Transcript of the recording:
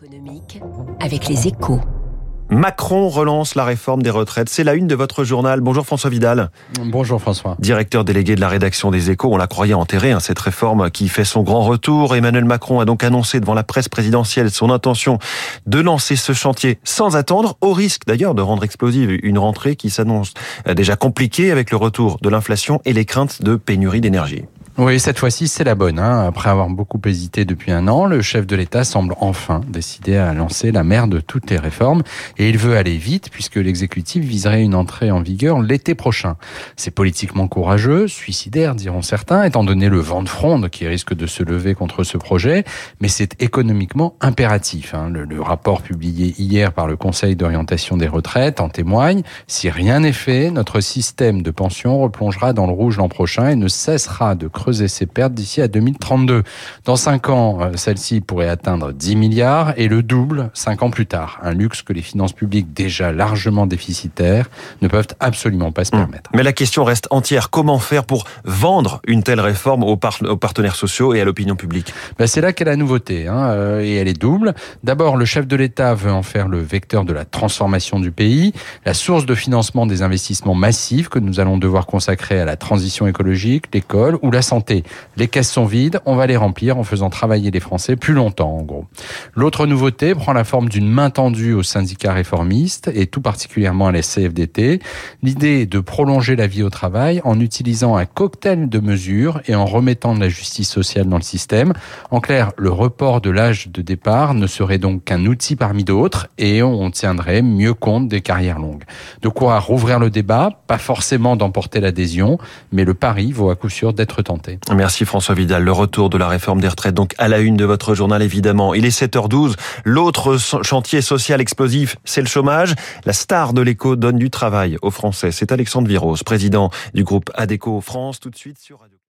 économique avec les échos. Macron relance la réforme des retraites. C'est la une de votre journal. Bonjour François Vidal. Bonjour François. Directeur délégué de la rédaction des Échos. On la croyait enterrée, hein, cette réforme qui fait son grand retour. Emmanuel Macron a donc annoncé devant la presse présidentielle son intention de lancer ce chantier sans attendre, au risque d'ailleurs de rendre explosive une rentrée qui s'annonce déjà compliquée avec le retour de l'inflation et les craintes de pénurie d'énergie. Oui, cette fois-ci, c'est la bonne. Hein. Après avoir beaucoup hésité depuis un an, le chef de l'État semble enfin décider à lancer la mère de toutes les réformes. Et il veut aller vite, puisque l'exécutif viserait une entrée en vigueur l'été prochain. C'est politiquement courageux, suicidaire, diront certains, étant donné le vent de fronde qui risque de se lever contre ce projet. Mais c'est économiquement impératif. Hein. Le, le rapport publié hier par le Conseil d'orientation des retraites en témoigne. Si rien n'est fait, notre système de pension replongera dans le rouge l'an prochain et ne cessera de creuser et ses pertes d'ici à 2032. Dans 5 ans, euh, celle-ci pourrait atteindre 10 milliards et le double 5 ans plus tard. Un luxe que les finances publiques déjà largement déficitaires ne peuvent absolument pas se hmm. permettre. Mais la question reste entière. Comment faire pour vendre une telle réforme aux, partenaires sociaux et à l'opinion publique? Ben C'est là qu'est la nouveauté hein, euh, et elle est double. D'abord, le chef de l'État veut en faire le vecteur de la transformation du pays, la source de financement des investissements massifs que nous allons devoir consacrer à la transition écologique, l'école ou la santé les caisses sont vides, on va les remplir en faisant travailler les Français plus longtemps, en gros. L'autre nouveauté prend la forme d'une main tendue aux syndicats réformistes et tout particulièrement à la CFDT. L'idée est de prolonger la vie au travail en utilisant un cocktail de mesures et en remettant de la justice sociale dans le système. En clair, le report de l'âge de départ ne serait donc qu'un outil parmi d'autres et on tiendrait mieux compte des carrières longues. De quoi rouvrir le débat, pas forcément d'emporter l'adhésion, mais le pari vaut à coup sûr d'être tenté. Merci François Vidal. Le retour de la réforme des retraites, donc à la une de votre journal évidemment. Il est 7h12. L'autre chantier social explosif, c'est le chômage. La star de l'écho donne du travail aux Français. C'est Alexandre Viros, président du groupe ADECO France. Tout de suite sur